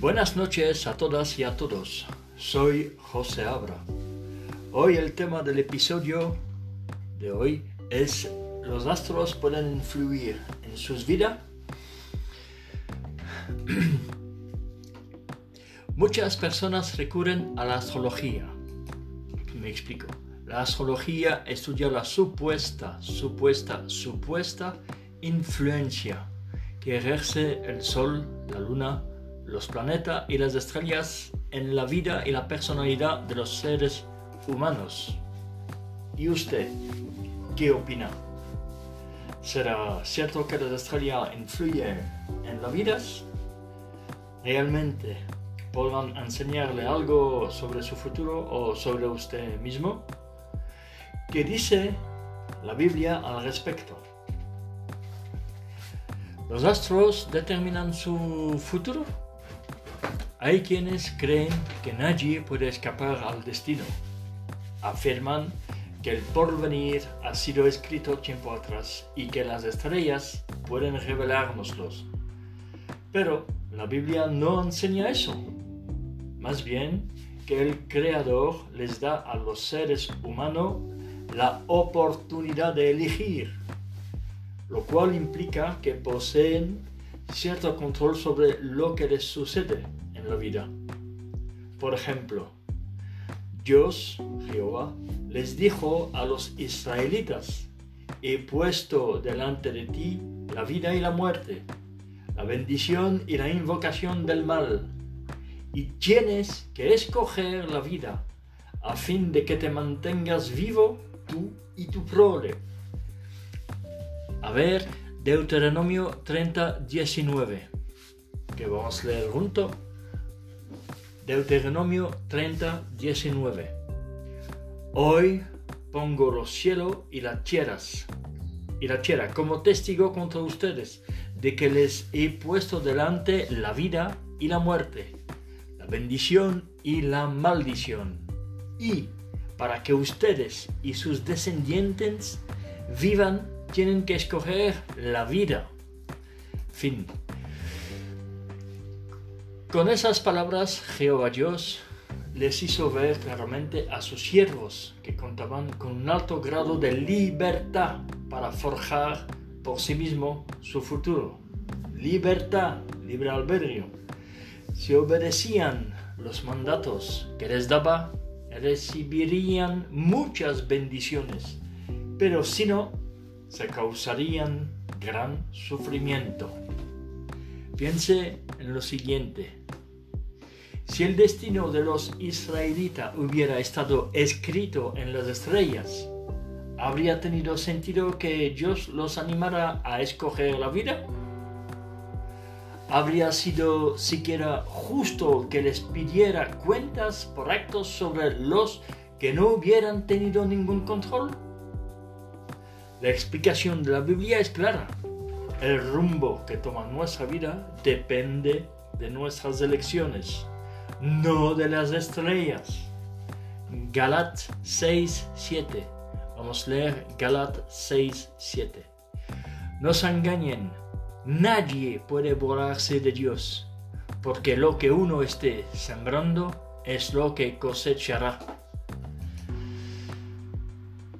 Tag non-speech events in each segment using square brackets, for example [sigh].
Buenas noches a todas y a todos. Soy José Abra. Hoy el tema del episodio de hoy es los astros pueden influir en sus vidas. [clears throat] Muchas personas recurren a la astrología. Me explico. La astrología estudia la supuesta, supuesta, supuesta influencia que ejerce el Sol, la Luna, los planetas y las estrellas en la vida y la personalidad de los seres humanos. ¿Y usted qué opina? ¿Será cierto que las estrellas influyen en la vida? ¿Realmente podrán enseñarle algo sobre su futuro o sobre usted mismo? ¿Qué dice la Biblia al respecto? ¿Los astros determinan su futuro? Hay quienes creen que nadie puede escapar al destino. Afirman que el porvenir ha sido escrito tiempo atrás y que las estrellas pueden revelárnoslos. Pero la Biblia no enseña eso. Más bien que el Creador les da a los seres humanos la oportunidad de elegir lo cual implica que poseen cierto control sobre lo que les sucede la. Por ejemplo, Dios, Jehová, les dijo a los israelitas, he puesto delante de ti la vida y la muerte, la bendición y la invocación del mal, y tienes que escoger la vida a fin de que te mantengas vivo tú y tu prole a ver, Deuteronomio 30, 19, que vamos a leer junto. Deuteronomio 30, 19. Hoy pongo los cielos y las tierras y la tierra como testigo contra ustedes de que les he puesto delante la vida y la muerte, la bendición y la maldición, y para que ustedes y sus descendientes vivan tienen que escoger la vida. Fin. Con esas palabras, Jehová Dios les hizo ver claramente a sus siervos que contaban con un alto grado de libertad para forjar por sí mismo su futuro. Libertad, libre albedrío. Si obedecían los mandatos que les daba, recibirían muchas bendiciones. Pero si no, se causarían gran sufrimiento. Piense en lo siguiente. Si el destino de los israelitas hubiera estado escrito en las estrellas, ¿habría tenido sentido que Dios los animara a escoger la vida? ¿Habría sido siquiera justo que les pidiera cuentas por actos sobre los que no hubieran tenido ningún control? La explicación de la Biblia es clara. El rumbo que toma nuestra vida depende de nuestras elecciones, no de las estrellas. Galat 6, 7. Vamos a leer Galat 6, 7. No se engañen, nadie puede borrarse de Dios, porque lo que uno esté sembrando es lo que cosechará.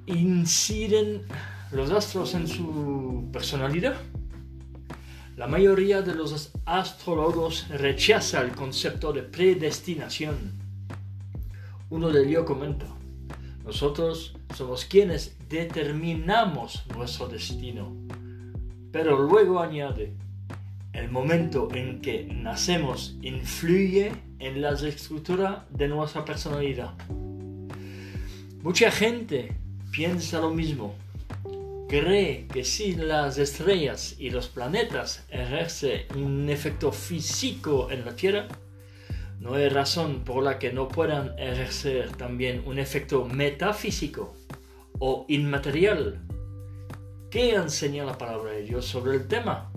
Inciden los astros en su personalidad. La mayoría de los astrólogos rechaza el concepto de predestinación. Uno de ellos comenta, nosotros somos quienes determinamos nuestro destino. Pero luego añade, el momento en que nacemos influye en la estructura de nuestra personalidad. Mucha gente piensa lo mismo, cree que si las estrellas y los planetas ejercen un efecto físico en la Tierra, no hay razón por la que no puedan ejercer también un efecto metafísico o inmaterial. ¿Qué enseña la palabra de Dios sobre el tema?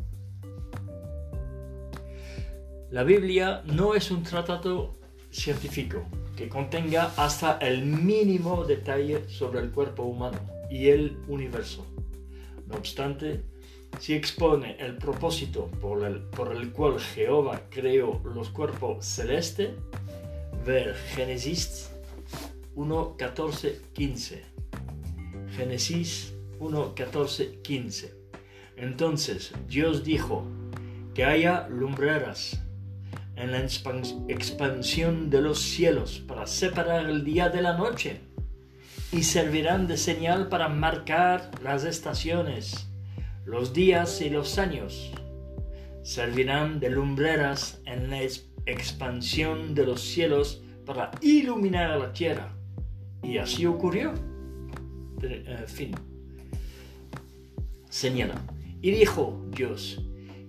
La Biblia no es un tratado científico que contenga hasta el mínimo detalle sobre el cuerpo humano y el universo. Obstante, si expone el propósito por el, por el cual Jehová creó los cuerpos celestes, ver Génesis 1, 14, 15. Génesis 1, 14, 15. Entonces Dios dijo que haya lumbreras en la expansión de los cielos para separar el día de la noche y servirán de señal para marcar las estaciones, los días y los años. Servirán de lumbreras en la expansión de los cielos para iluminar la tierra. Y así ocurrió. Eh, fin. Señala. Y dijo Dios,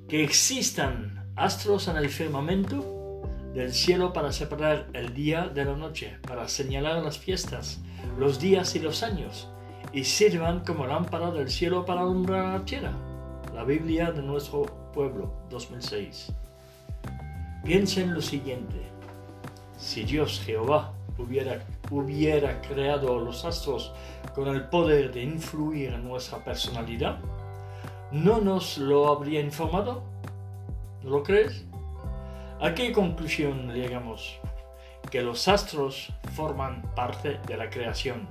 que existan astros en el firmamento del cielo para separar el día de la noche, para señalar las fiestas, los días y los años, y sirvan como lámpara del cielo para alumbrar la tierra. La Biblia de nuestro pueblo, 2006. Piensen lo siguiente. Si Dios Jehová hubiera, hubiera creado los astros con el poder de influir en nuestra personalidad, ¿no nos lo habría informado? ¿No lo crees? ¿A qué conclusión llegamos? Que los astros forman parte de la creación,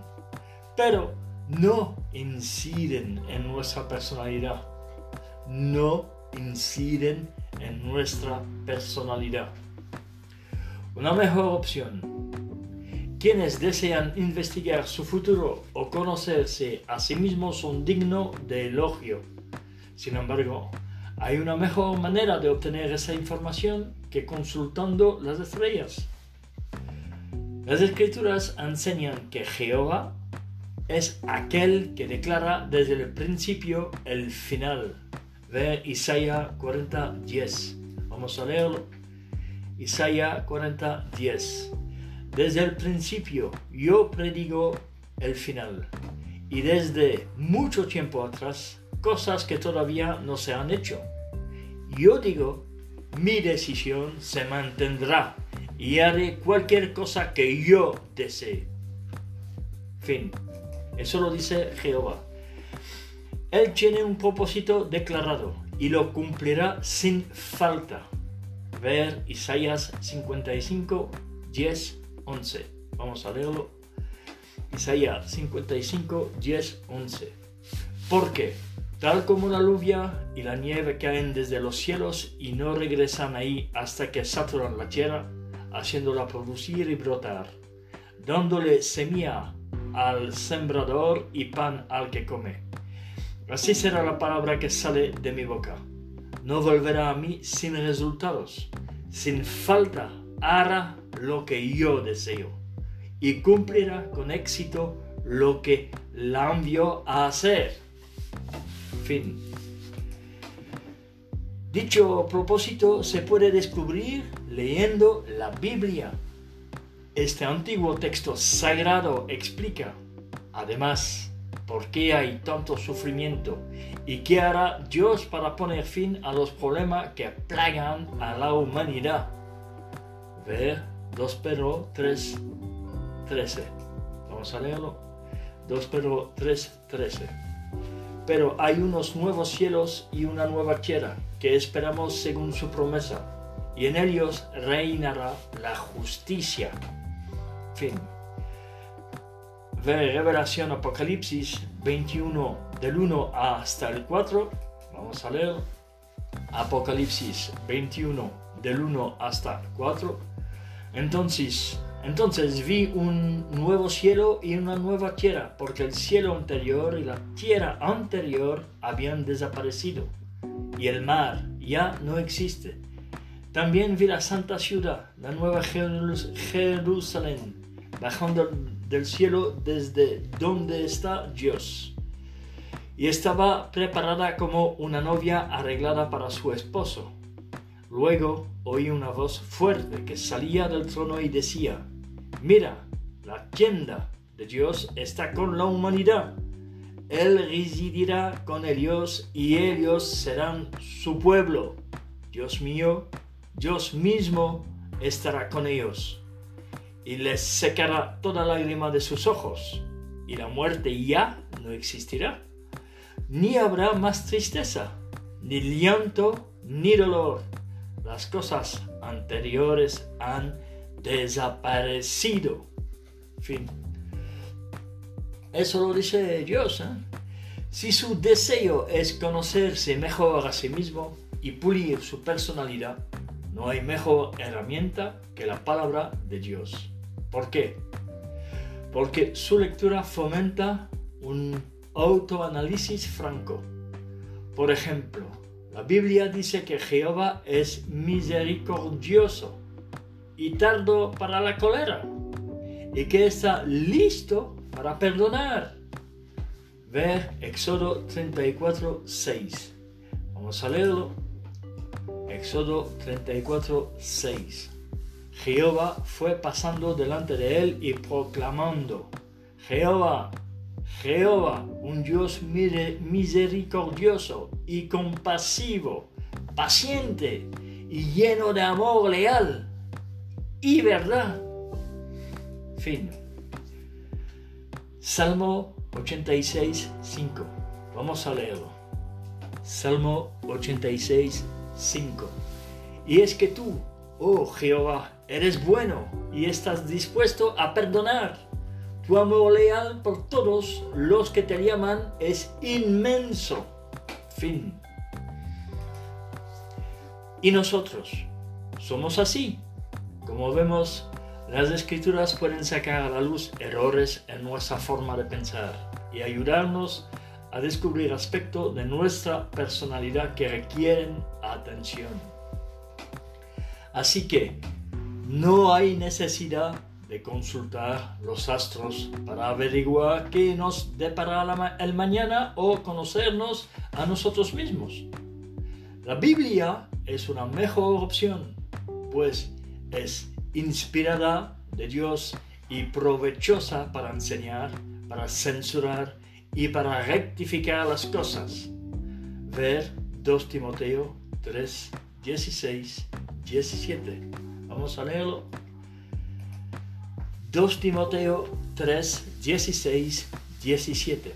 pero no inciden en nuestra personalidad. No inciden en nuestra personalidad. Una mejor opción. Quienes desean investigar su futuro o conocerse a sí mismos son dignos de elogio sin embargo, hay una mejor manera de obtener esa información que consultando las estrellas. Las escrituras enseñan que Jehová es aquel que declara desde el principio el final. Ve Isaías 40, 10. Vamos a leerlo. Isaías 40, 10. Desde el principio yo predigo el final. Y desde mucho tiempo atrás cosas que todavía no se han hecho. Yo digo, mi decisión se mantendrá y haré cualquier cosa que yo desee. Fin. Eso lo dice Jehová. Él tiene un propósito declarado y lo cumplirá sin falta. Ver Isaías 55, 10, 11. Vamos a leerlo. Isaías 55, 10, 11. ¿Por qué? Tal como la lluvia y la nieve caen desde los cielos y no regresan ahí hasta que saturan la tierra, haciéndola producir y brotar, dándole semilla al sembrador y pan al que come. Así será la palabra que sale de mi boca. No volverá a mí sin resultados. Sin falta hará lo que yo deseo y cumplirá con éxito lo que la envió a hacer. Fin. Dicho propósito se puede descubrir leyendo la Biblia. Este antiguo texto sagrado explica, además, por qué hay tanto sufrimiento y qué hará Dios para poner fin a los problemas que plagan a la humanidad. Ver 2 Pedro 3, 13. Vamos a leerlo. 2 Pedro 3, 13 pero hay unos nuevos cielos y una nueva tierra que esperamos según su promesa, y en ellos reinará la justicia. Fin. Ver Revelación Apocalipsis 21 del 1 hasta el 4. Vamos a leer. Apocalipsis 21 del 1 hasta el 4. Entonces entonces vi un nuevo cielo y una nueva tierra, porque el cielo anterior y la tierra anterior habían desaparecido, y el mar ya no existe. También vi la santa ciudad, la nueva Jerusalén, bajando del cielo desde donde está Dios. Y estaba preparada como una novia arreglada para su esposo. Luego oí una voz fuerte que salía del trono y decía, Mira, la tienda de Dios está con la humanidad. Él residirá con ellos y ellos serán su pueblo. Dios mío, Dios mismo estará con ellos y les secará toda lágrima de sus ojos y la muerte ya no existirá. Ni habrá más tristeza, ni llanto, ni dolor. Las cosas anteriores han desaparecido. Fin. Eso lo dice Dios. ¿eh? Si su deseo es conocerse mejor a sí mismo y pulir su personalidad, no hay mejor herramienta que la palabra de Dios. ¿Por qué? Porque su lectura fomenta un autoanálisis franco. Por ejemplo, la Biblia dice que Jehová es misericordioso y tardo para la cólera y que está listo para perdonar. Ver Éxodo 34, 6. Vamos a leerlo. Éxodo 34, 6. Jehová fue pasando delante de él y proclamando, Jehová, Jehová, un Dios misericordioso y compasivo, paciente y lleno de amor leal y verdad. Fin. Salmo 86, 5. Vamos a leerlo. Salmo 86, 5. Y es que tú, oh Jehová, eres bueno y estás dispuesto a perdonar. Tu amor leal por todos los que te llaman es inmenso. Fin. Y nosotros somos así. Como vemos, las escrituras pueden sacar a la luz errores en nuestra forma de pensar y ayudarnos a descubrir aspectos de nuestra personalidad que requieren atención. Así que no hay necesidad de consultar los astros para averiguar qué nos depara el mañana o conocernos a nosotros mismos. La Biblia es una mejor opción, pues es inspirada de Dios y provechosa para enseñar, para censurar y para rectificar las cosas. Ver 2 Timoteo 3, 16, 17. Vamos a leerlo. 2 Timoteo 3, 16, 17.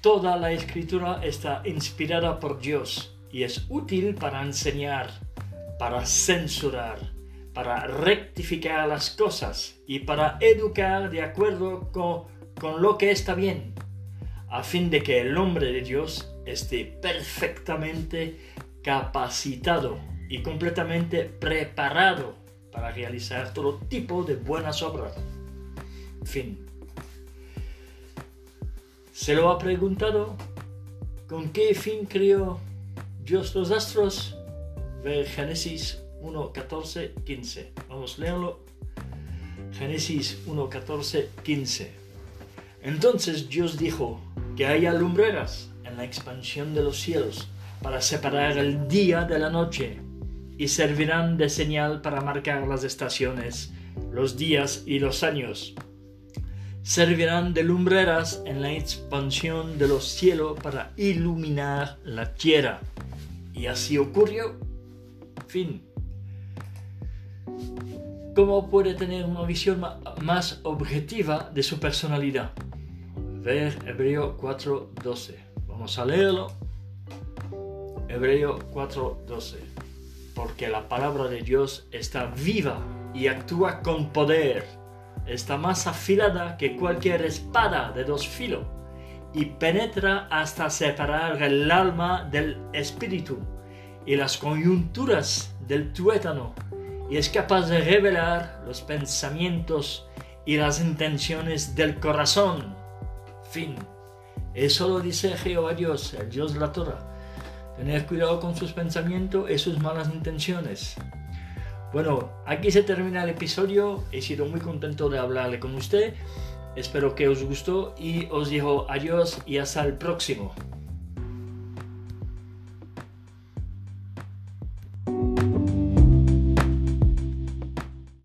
Toda la escritura está inspirada por Dios y es útil para enseñar, para censurar, para rectificar las cosas y para educar de acuerdo con, con lo que está bien, a fin de que el hombre de Dios esté perfectamente capacitado y completamente preparado para realizar todo tipo de buenas obras. Fin. ¿Se lo ha preguntado? ¿Con qué fin creó Dios los astros? Ver Génesis 1, 14, 15. Vamos a leerlo. Génesis 1, 14, 15. Entonces Dios dijo que haya lumbreras en la expansión de los cielos para separar el día de la noche y servirán de señal para marcar las estaciones, los días y los años. Servirán de lumbreras en la expansión de los cielos para iluminar la tierra. Y así ocurrió. Fin. ¿Cómo puede tener una visión más objetiva de su personalidad? Ver Hebreo 4.12. Vamos a leerlo. Hebreo 4.12. Porque la palabra de Dios está viva y actúa con poder. Está más afilada que cualquier espada de dos filos y penetra hasta separar el alma del espíritu y las coyunturas del tuétano y es capaz de revelar los pensamientos y las intenciones del corazón. Fin. Eso lo dice Jehová Dios, el Dios de la Torah. Tener cuidado con sus pensamientos y sus malas intenciones. Bueno, aquí se termina el episodio. He sido muy contento de hablarle con usted. Espero que os gustó y os digo adiós y hasta el próximo.